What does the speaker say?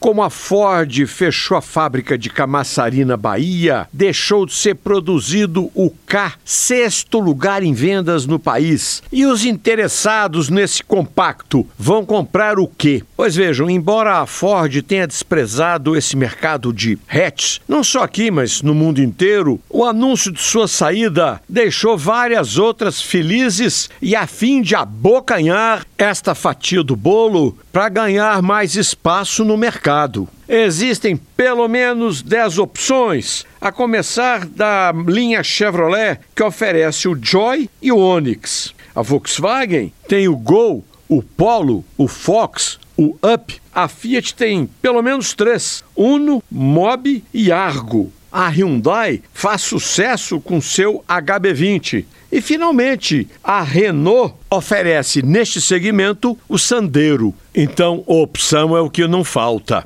como a Ford fechou a fábrica de Camaçari na Bahia, deixou de ser produzido o K, sexto lugar em vendas no país. E os interessados nesse compacto vão comprar o quê? Pois vejam, embora a Ford tenha desprezado esse mercado de hatch, não só aqui, mas no mundo inteiro, o anúncio de sua saída deixou várias outras felizes e a fim de abocanhar esta fatia do bolo para ganhar mais espaço no mercado. Existem pelo menos 10 opções, a começar da linha Chevrolet, que oferece o Joy e o Onix. A Volkswagen tem o Gol, o Polo, o Fox, o Up. A Fiat tem pelo menos três: Uno, Mobi e Argo. A Hyundai faz sucesso com seu HB20. E finalmente, a Renault oferece neste segmento o Sandero. Então, opção é o que não falta.